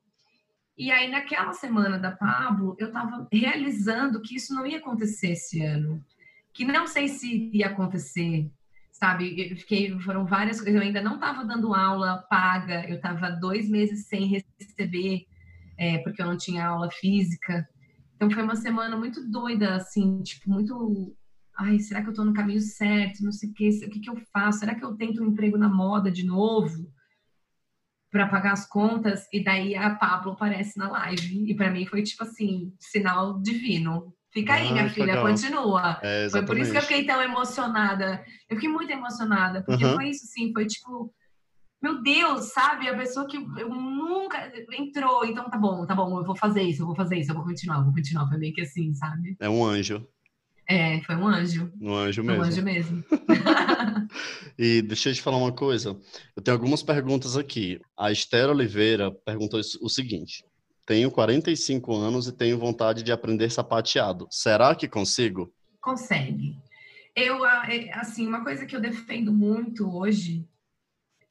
[SPEAKER 2] E aí, naquela semana da Pablo, eu estava realizando que isso não ia acontecer esse ano. Que não sei se ia acontecer, sabe? Eu fiquei, foram várias coisas. Eu ainda não estava dando aula paga, eu estava dois meses sem receber, é, porque eu não tinha aula física. Então, foi uma semana muito doida, assim, tipo, muito. Ai, será que eu estou no caminho certo? Não sei o que, o que, que eu faço? Será que eu tento um emprego na moda de novo? para pagar as contas e daí a Pablo aparece na live e para mim foi tipo assim sinal divino fica aí ah, minha filha legal. continua é, foi por isso que eu fiquei tão emocionada eu fiquei muito emocionada porque uhum. foi isso sim foi tipo meu Deus sabe a pessoa que eu nunca entrou então tá bom tá bom eu vou fazer isso eu vou fazer isso eu vou continuar eu vou continuar foi meio que assim sabe
[SPEAKER 1] é um anjo
[SPEAKER 2] é, foi um anjo.
[SPEAKER 1] Um anjo mesmo. Um
[SPEAKER 2] anjo mesmo. [LAUGHS]
[SPEAKER 1] e deixa eu te falar uma coisa. Eu tenho algumas perguntas aqui. A Esther Oliveira perguntou o seguinte: Tenho 45 anos e tenho vontade de aprender sapateado. Será que consigo?
[SPEAKER 2] Consegue. Eu, é, assim, uma coisa que eu defendo muito hoje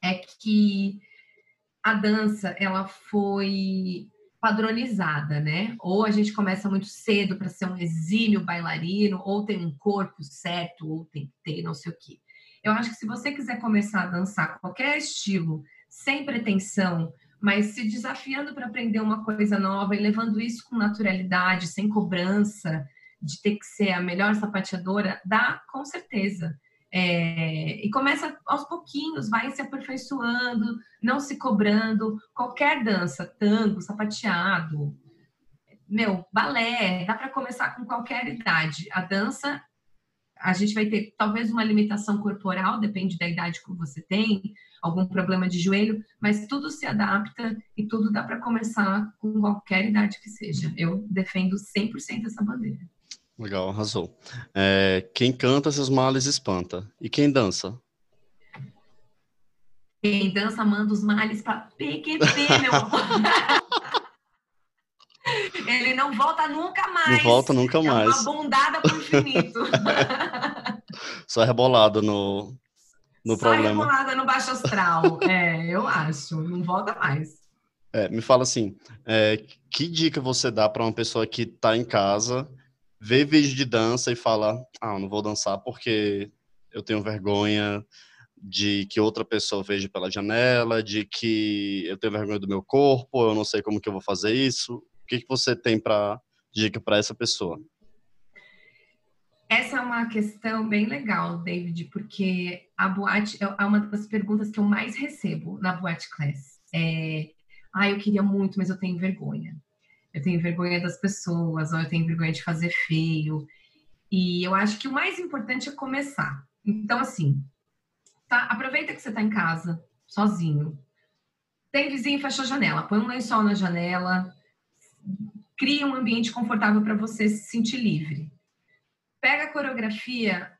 [SPEAKER 2] é que a dança, ela foi padronizada, né? Ou a gente começa muito cedo para ser um exímio bailarino, ou tem um corpo certo, ou tem que ter não sei o quê. Eu acho que se você quiser começar a dançar qualquer estilo, sem pretensão, mas se desafiando para aprender uma coisa nova e levando isso com naturalidade, sem cobrança, de ter que ser a melhor sapateadora, dá com certeza. É, e começa aos pouquinhos, vai se aperfeiçoando, não se cobrando. Qualquer dança, tango, sapateado, meu, balé, dá para começar com qualquer idade. A dança, a gente vai ter talvez uma limitação corporal, depende da idade que você tem, algum problema de joelho, mas tudo se adapta e tudo dá para começar com qualquer idade que seja. Eu defendo 100% essa bandeira.
[SPEAKER 1] Legal, arrasou. É, quem canta seus males espanta. E quem dança?
[SPEAKER 2] Quem dança manda os males para PQP, meu amor. [LAUGHS] Ele não volta nunca mais.
[SPEAKER 1] Não volta nunca mais.
[SPEAKER 2] É uma bundada pro infinito. [LAUGHS]
[SPEAKER 1] Só rebolado no, no
[SPEAKER 2] Só
[SPEAKER 1] problema.
[SPEAKER 2] Só rebolada no baixo astral. é, eu acho. Não volta mais.
[SPEAKER 1] É, me fala assim, é, que dica você dá para uma pessoa que está em casa vê vídeo de dança e fala: Ah, não vou dançar porque eu tenho vergonha de que outra pessoa veja pela janela, de que eu tenho vergonha do meu corpo, eu não sei como que eu vou fazer isso. O que, que você tem para dica para essa pessoa?
[SPEAKER 2] Essa é uma questão bem legal, David, porque a boate é uma das perguntas que eu mais recebo na boate class. É, ah, eu queria muito, mas eu tenho vergonha eu tenho vergonha das pessoas, ou eu tenho vergonha de fazer feio. E eu acho que o mais importante é começar. Então, assim, tá, aproveita que você está em casa, sozinho. Tem vizinho, fecha a janela, põe um lençol na janela, cria um ambiente confortável para você se sentir livre. pega a coreografia,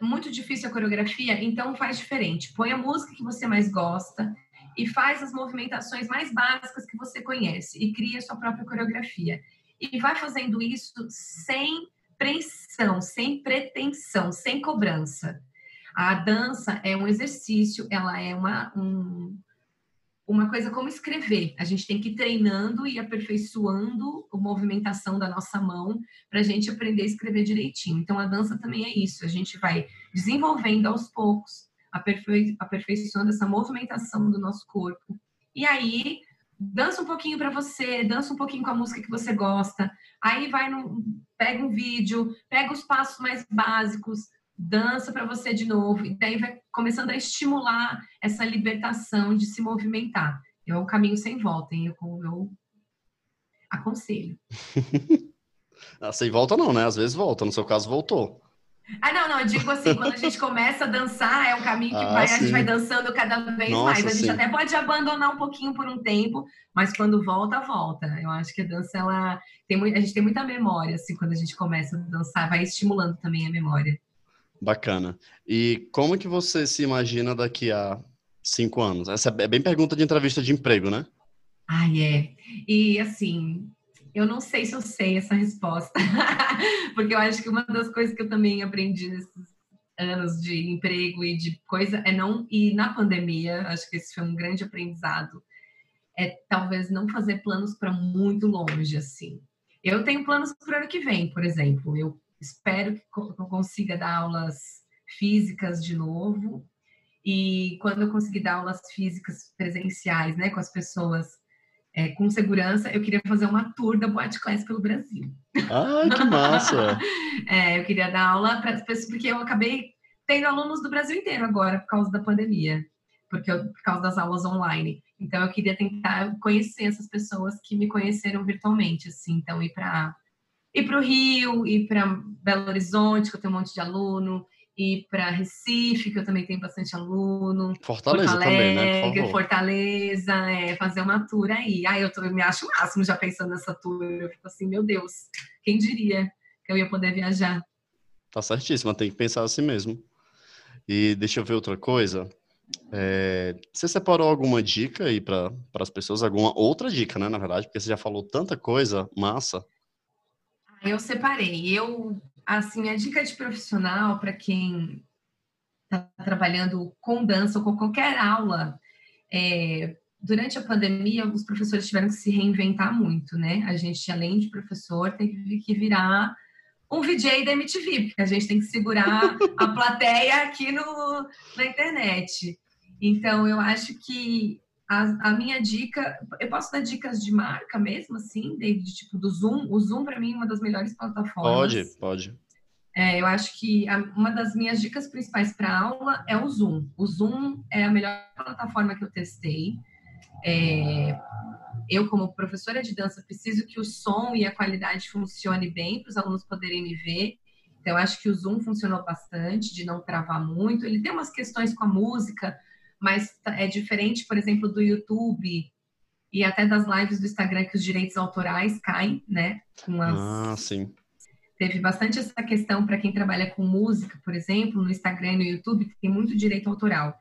[SPEAKER 2] muito difícil a coreografia, então faz diferente. Põe a música que você mais gosta e faz as movimentações mais básicas que você conhece e cria sua própria coreografia. E vai fazendo isso sem pressão, sem pretensão, sem cobrança. A dança é um exercício, ela é uma, um, uma coisa como escrever. A gente tem que ir treinando e aperfeiçoando a movimentação da nossa mão para a gente aprender a escrever direitinho. Então, a dança também é isso. A gente vai desenvolvendo aos poucos, aperfei aperfeiçoando essa movimentação do nosso corpo. E aí, dança um pouquinho para você, dança um pouquinho com a música que você gosta. Aí vai no, pega um vídeo, pega os passos mais básicos, dança para você de novo, e daí vai começando a estimular essa libertação de se movimentar. É um caminho sem volta, hein? Eu, eu aconselho. [LAUGHS]
[SPEAKER 1] ah, sem volta não, né? Às vezes volta, no seu caso voltou.
[SPEAKER 2] Ah, não, não, eu digo assim, quando a gente começa a dançar, é um caminho que ah, vai, a gente vai dançando cada vez Nossa, mais. A gente sim. até pode abandonar um pouquinho por um tempo, mas quando volta, volta. Eu acho que a dança, ela tem muito, a gente tem muita memória, assim, quando a gente começa a dançar, vai estimulando também a memória.
[SPEAKER 1] Bacana. E como que você se imagina daqui a cinco anos? Essa é bem pergunta de entrevista de emprego, né?
[SPEAKER 2] Ah, é. E assim, eu não sei se eu sei essa resposta, [LAUGHS] porque eu acho que uma das coisas que eu também aprendi nesses anos de emprego e de coisa é não e na pandemia, acho que esse foi um grande aprendizado, é talvez não fazer planos para muito longe assim. Eu tenho planos para o ano que vem, por exemplo. Eu Espero que eu consiga dar aulas físicas de novo. E quando eu conseguir dar aulas físicas presenciais, né, com as pessoas é, com segurança, eu queria fazer uma tour da Boate Class pelo Brasil.
[SPEAKER 1] Ah, que massa! [LAUGHS]
[SPEAKER 2] é, eu queria dar aula para as pessoas, porque eu acabei tendo alunos do Brasil inteiro agora, por causa da pandemia, porque eu, por causa das aulas online. Então, eu queria tentar conhecer essas pessoas que me conheceram virtualmente, assim. Então, ir para ir para o Rio, ir para Belo Horizonte, que eu tenho um monte de aluno, ir para Recife, que eu também tenho bastante aluno.
[SPEAKER 1] Fortaleza também, né?
[SPEAKER 2] Fortaleza, é, fazer uma tour aí. Aí eu, tô, me acho o máximo já pensando nessa tour. Eu fico assim, meu Deus, quem diria que eu ia poder viajar?
[SPEAKER 1] Tá certíssima, tem que pensar assim mesmo. E deixa eu ver outra coisa. É, você separou alguma dica aí para as pessoas? Alguma outra dica, né? Na verdade, porque você já falou tanta coisa massa.
[SPEAKER 2] Eu separei. Eu, assim, a dica de profissional para quem está trabalhando com dança ou com qualquer aula, é, durante a pandemia, os professores tiveram que se reinventar muito, né? A gente, além de professor, tem que virar um VJ da MTV, porque a gente tem que segurar a [LAUGHS] plateia aqui no, na internet. Então, eu acho que a, a, minha dica, eu posso dar dicas de marca mesmo, assim, David, tipo do Zoom. O Zoom, para mim, é uma das melhores plataformas.
[SPEAKER 1] Pode, pode.
[SPEAKER 2] É, eu acho que a, uma das minhas dicas principais para aula é o Zoom. O Zoom é a melhor plataforma que eu testei. É, eu, como professora de dança, preciso que o som e a qualidade funcione bem para os alunos poderem me ver. Então, eu acho que o Zoom funcionou bastante, de não travar muito. Ele tem umas questões com a música, mas é diferente, por exemplo, do YouTube e até das lives do Instagram que os direitos autorais caem, né?
[SPEAKER 1] As... Ah, sim.
[SPEAKER 2] Teve bastante essa questão para quem trabalha com música, por exemplo, no Instagram e no YouTube, tem muito direito autoral.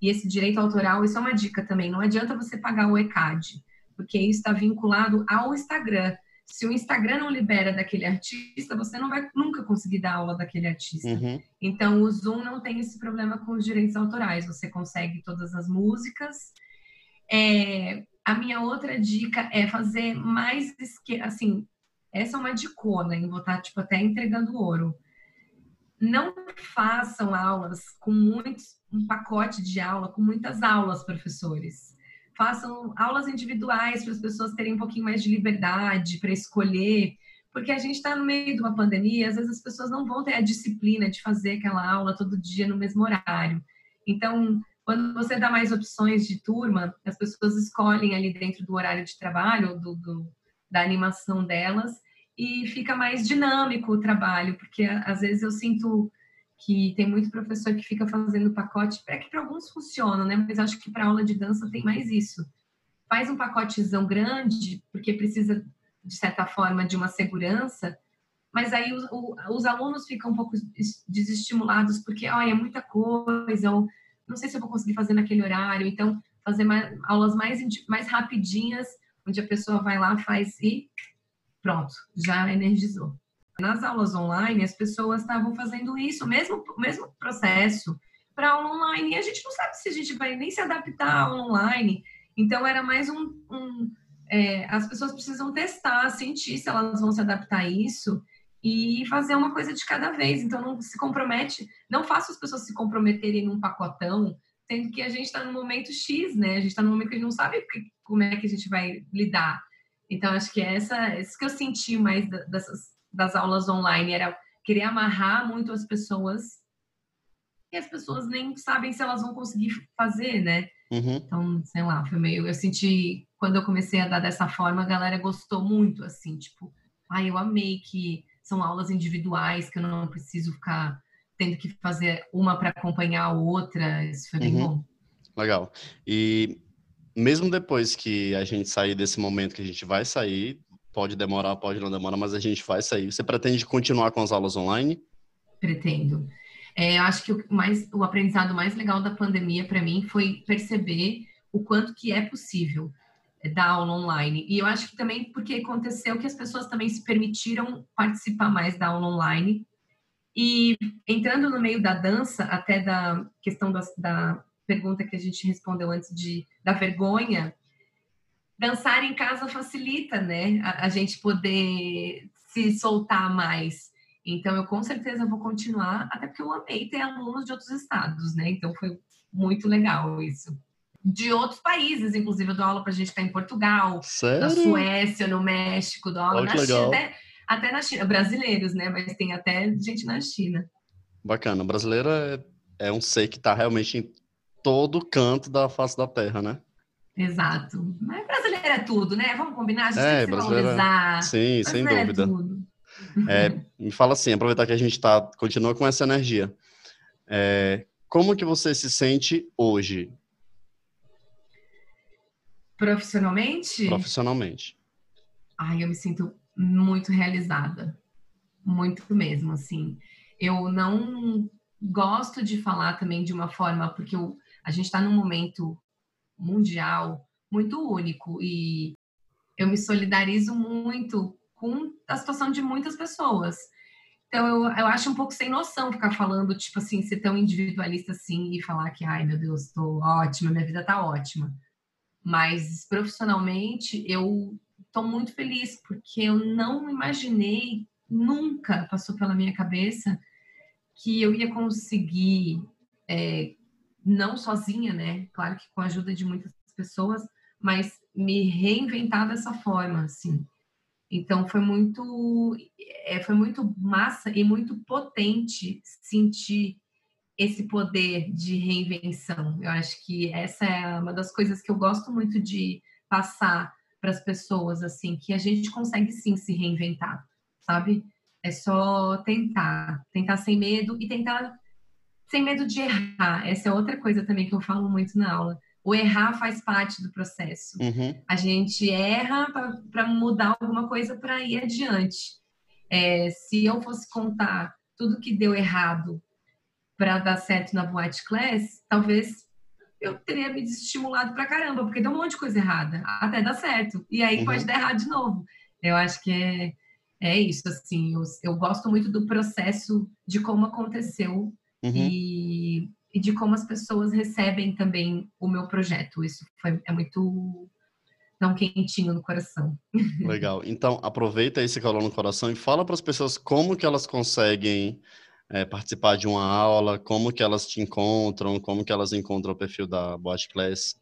[SPEAKER 2] E esse direito autoral, isso é uma dica também, não adianta você pagar o ECAD, porque isso está vinculado ao Instagram se o Instagram não libera daquele artista, você não vai nunca conseguir dar aula daquele artista. Uhum. Então, o Zoom não tem esse problema com os direitos autorais. Você consegue todas as músicas. É, a minha outra dica é fazer mais assim. Essa é uma dicona, em vou estar tipo até entregando ouro. Não façam aulas com muitos um pacote de aula com muitas aulas, professores façam aulas individuais para as pessoas terem um pouquinho mais de liberdade para escolher, porque a gente está no meio de uma pandemia, às vezes as pessoas não vão ter a disciplina de fazer aquela aula todo dia no mesmo horário. Então, quando você dá mais opções de turma, as pessoas escolhem ali dentro do horário de trabalho, do, do da animação delas, e fica mais dinâmico o trabalho, porque às vezes eu sinto que tem muito professor que fica fazendo pacote, é que para alguns funciona, né? Mas acho que para aula de dança tem mais isso. Faz um pacotezão grande, porque precisa, de certa forma, de uma segurança, mas aí os, os alunos ficam um pouco desestimulados porque, olha, é muita coisa, eu não sei se eu vou conseguir fazer naquele horário, então fazer mais, aulas mais, mais rapidinhas, onde a pessoa vai lá, faz e pronto, já energizou. Nas aulas online, as pessoas estavam fazendo isso, mesmo mesmo processo para aula online, e a gente não sabe se a gente vai nem se adaptar à aula online. Então, era mais um. um é, as pessoas precisam testar, sentir se elas vão se adaptar a isso e fazer uma coisa de cada vez. Então, não se compromete, não faça as pessoas se comprometerem num pacotão, sendo que a gente está no momento X, né? A gente está no momento que a gente não sabe como é que a gente vai lidar. Então, acho que é essa, isso que eu senti mais dessas, das aulas online, era querer amarrar muito as pessoas e as pessoas nem sabem se elas vão conseguir fazer, né? Uhum. Então, sei lá, foi meio. Eu senti, quando eu comecei a dar dessa forma, a galera gostou muito, assim, tipo, ai, ah, eu amei que são aulas individuais, que eu não preciso ficar tendo que fazer uma para acompanhar a outra. Isso foi bem uhum. bom.
[SPEAKER 1] Legal. E mesmo depois que a gente sair desse momento que a gente vai sair, pode demorar, pode não demorar, mas a gente vai sair. Você pretende continuar com as aulas online?
[SPEAKER 2] Pretendo. É, eu acho que o, mais, o aprendizado mais legal da pandemia para mim foi perceber o quanto que é possível é, dar aula online. E eu acho que também porque aconteceu que as pessoas também se permitiram participar mais da aula online. E entrando no meio da dança, até da questão da, da pergunta que a gente respondeu antes de da vergonha, dançar em casa facilita, né? A, a gente poder se soltar mais. Então, eu com certeza vou continuar, até porque eu amei ter alunos de outros estados, né? Então, foi muito legal isso. De outros países, inclusive, eu dou aula para a gente estar tá em Portugal, Sério? na Suécia, no México, dou aula oh, na China, até, até, na China. Brasileiros, né? Mas tem até gente na China.
[SPEAKER 1] Bacana. Brasileiro é, é um ser que está realmente em todo canto da face da terra, né?
[SPEAKER 2] Exato. Mas brasileiro é tudo, né? Vamos combinar? A gente é, tem que se valorizar.
[SPEAKER 1] Sim, sem é dúvida. É é, me fala assim, aproveitar que a gente tá, continua com essa energia. É, como que você se sente hoje?
[SPEAKER 2] Profissionalmente?
[SPEAKER 1] Profissionalmente.
[SPEAKER 2] Ai, eu me sinto muito realizada. Muito mesmo, assim. Eu não gosto de falar também de uma forma, porque eu, a gente está num momento mundial muito único e eu me solidarizo muito com a situação de muitas pessoas. Então, eu, eu acho um pouco sem noção ficar falando, tipo assim, ser tão individualista assim e falar que, ai meu Deus, estou ótima, minha vida está ótima. Mas profissionalmente, eu estou muito feliz, porque eu não imaginei, nunca passou pela minha cabeça que eu ia conseguir, é, não sozinha, né? Claro que com a ajuda de muitas pessoas, mas me reinventar dessa forma, assim. Então foi muito, é, foi muito massa e muito potente sentir esse poder de reinvenção. Eu acho que essa é uma das coisas que eu gosto muito de passar para as pessoas, assim, que a gente consegue sim se reinventar, sabe? É só tentar, tentar sem medo e tentar sem medo de errar. Essa é outra coisa também que eu falo muito na aula o errar faz parte do processo. Uhum. A gente erra para mudar alguma coisa para ir adiante. É, se eu fosse contar tudo que deu errado para dar certo na Boate Class, talvez eu teria me desestimulado para caramba, porque deu um monte de coisa errada, até dar certo. E aí uhum. pode dar errado de novo. Eu acho que é, é isso, assim, eu, eu gosto muito do processo de como aconteceu uhum. e e de como as pessoas recebem também o meu projeto. Isso foi, é muito tão quentinho no coração.
[SPEAKER 1] Legal. Então, aproveita esse calor no coração e fala para as pessoas como que elas conseguem é, participar de uma aula, como que elas te encontram, como que elas encontram o perfil da Boate Class.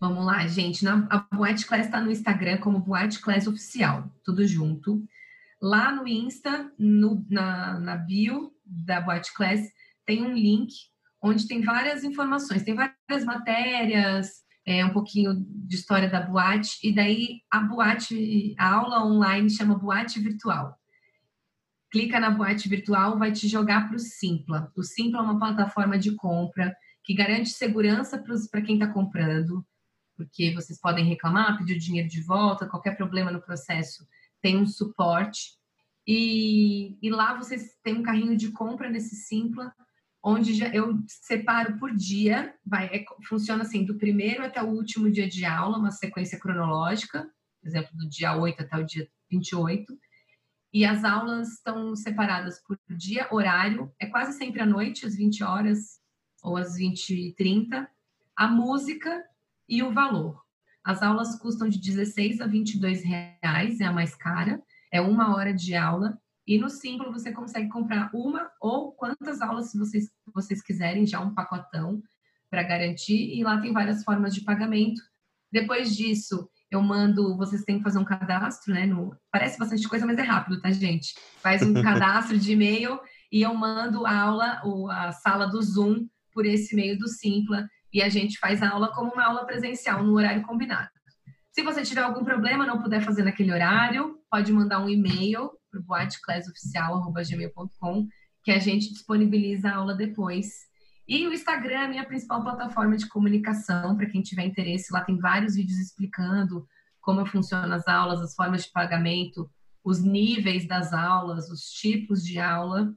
[SPEAKER 2] Vamos lá, gente. Na, a Boate Class está no Instagram como Boate Class Oficial, tudo junto. Lá no Insta, no, na, na bio da Boate Class, tem um link onde tem várias informações, tem várias matérias, é, um pouquinho de história da boate, e daí a boate, a aula online chama Boate Virtual. Clica na boate virtual, vai te jogar para o Simpla. O Simpla é uma plataforma de compra que garante segurança para quem está comprando, porque vocês podem reclamar, pedir o dinheiro de volta, qualquer problema no processo tem um suporte E, e lá vocês têm um carrinho de compra nesse Simpla, onde já, eu separo por dia, vai, é, funciona assim, do primeiro até o último dia de aula, uma sequência cronológica, por exemplo, do dia 8 até o dia 28. E as aulas estão separadas por dia, horário, é quase sempre à noite, às 20 horas ou às 20 e 30, a música e o valor. As aulas custam de 16 a 22 reais, é a mais cara, é uma hora de aula, e no Simplo você consegue comprar uma ou quantas aulas vocês, vocês quiserem, já um pacotão para garantir, e lá tem várias formas de pagamento. Depois disso, eu mando, vocês têm que fazer um cadastro, né? No, parece bastante coisa, mas é rápido, tá, gente? Faz um [LAUGHS] cadastro de e-mail e eu mando a aula, ou a sala do Zoom, por esse meio do Simpla, e a gente faz a aula como uma aula presencial, no horário combinado. Se você tiver algum problema, não puder fazer naquele horário, pode mandar um e-mail para o boateclassoficial.gmail.com que a gente disponibiliza a aula depois. E o Instagram é a minha principal plataforma de comunicação, para quem tiver interesse. Lá tem vários vídeos explicando como funcionam as aulas, as formas de pagamento, os níveis das aulas, os tipos de aula.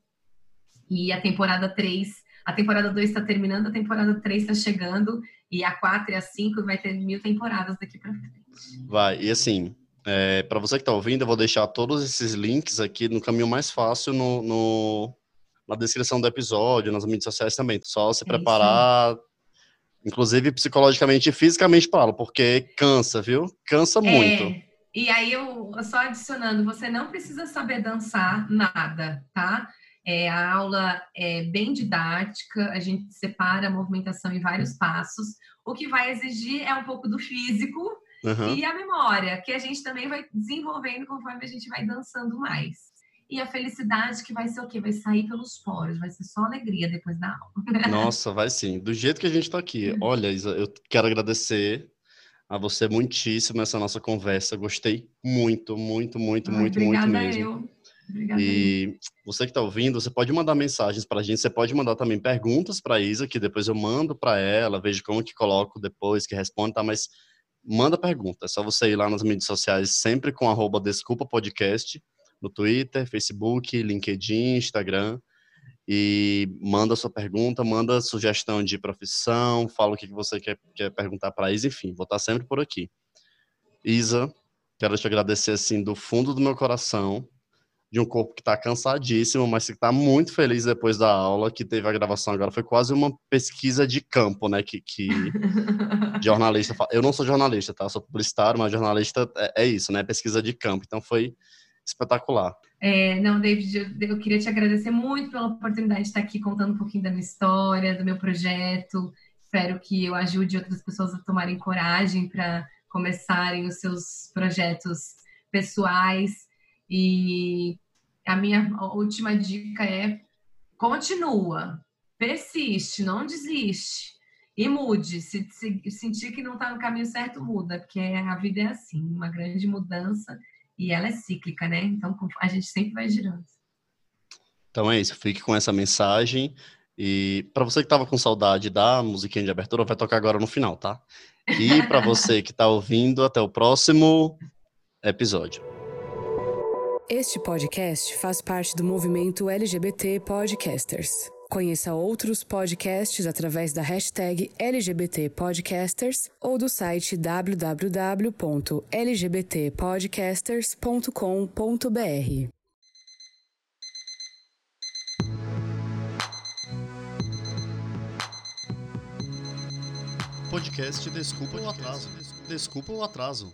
[SPEAKER 2] E a temporada 3, a temporada 2 está terminando, a temporada 3 está chegando, e a 4 e a 5 vai ter mil temporadas daqui para frente.
[SPEAKER 1] Vai, e assim, é, para você que está ouvindo, eu vou deixar todos esses links aqui no caminho mais fácil no, no na descrição do episódio, nas mídias sociais também. Só se é preparar, inclusive psicologicamente e fisicamente para aula, porque cansa, viu? Cansa é, muito.
[SPEAKER 2] E aí, eu só adicionando, você não precisa saber dançar nada, tá? É, a aula é bem didática, a gente separa a movimentação em vários passos. O que vai exigir é um pouco do físico, Uhum. E a memória, que a gente também vai desenvolvendo conforme a gente vai dançando mais. E a felicidade que vai ser o quê? Vai sair pelos poros, vai ser só alegria depois da aula. [LAUGHS]
[SPEAKER 1] Nossa, vai sim. Do jeito que a gente está aqui. Olha, Isa, eu quero agradecer a você muitíssimo essa nossa conversa. Gostei muito, muito, muito, ah, muito, muito mesmo. Eu. Obrigada. E você que está ouvindo, você pode mandar mensagens para a gente, você pode mandar também perguntas para a Isa, que depois eu mando para ela, vejo como que coloco depois, que responde, tá? Mas manda pergunta. É só você ir lá nas mídias sociais, sempre com arroba Desculpa Podcast, no Twitter, Facebook, LinkedIn, Instagram. E manda sua pergunta, manda sugestão de profissão, fala o que você quer, quer perguntar para Isa, enfim, vou estar sempre por aqui. Isa, quero te agradecer assim do fundo do meu coração de um corpo que está cansadíssimo, mas que está muito feliz depois da aula, que teve a gravação agora. Foi quase uma pesquisa de campo, né? Que, que [LAUGHS] jornalista fala. Eu não sou jornalista, tá? sou publicitário, mas jornalista é, é, isso, né? Pesquisa de campo. Então foi espetacular.
[SPEAKER 2] É, não, David, eu, eu, queria te agradecer muito pela oportunidade de estar aqui contando um pouquinho da minha história, do meu projeto. Espero que eu ajude outras pessoas a tomarem coragem para começarem os seus projetos pessoais. E a minha última dica é continua, persiste, não desiste e mude. Se, se sentir que não está no caminho certo, muda, porque a vida é assim, uma grande mudança e ela é cíclica, né? Então a gente sempre vai girando.
[SPEAKER 1] Então é isso, fique com essa mensagem. E para você que estava com saudade da musiquinha de abertura, vai tocar agora no final, tá? E para [LAUGHS] você que está ouvindo, até o próximo episódio.
[SPEAKER 3] Este podcast faz parte do movimento LGBT Podcasters. Conheça outros podcasts através da hashtag LGBT Podcasters ou do site www.lgbtpodcasters.com.br.
[SPEAKER 1] Podcast Desculpa o Atraso. Desculpa o Atraso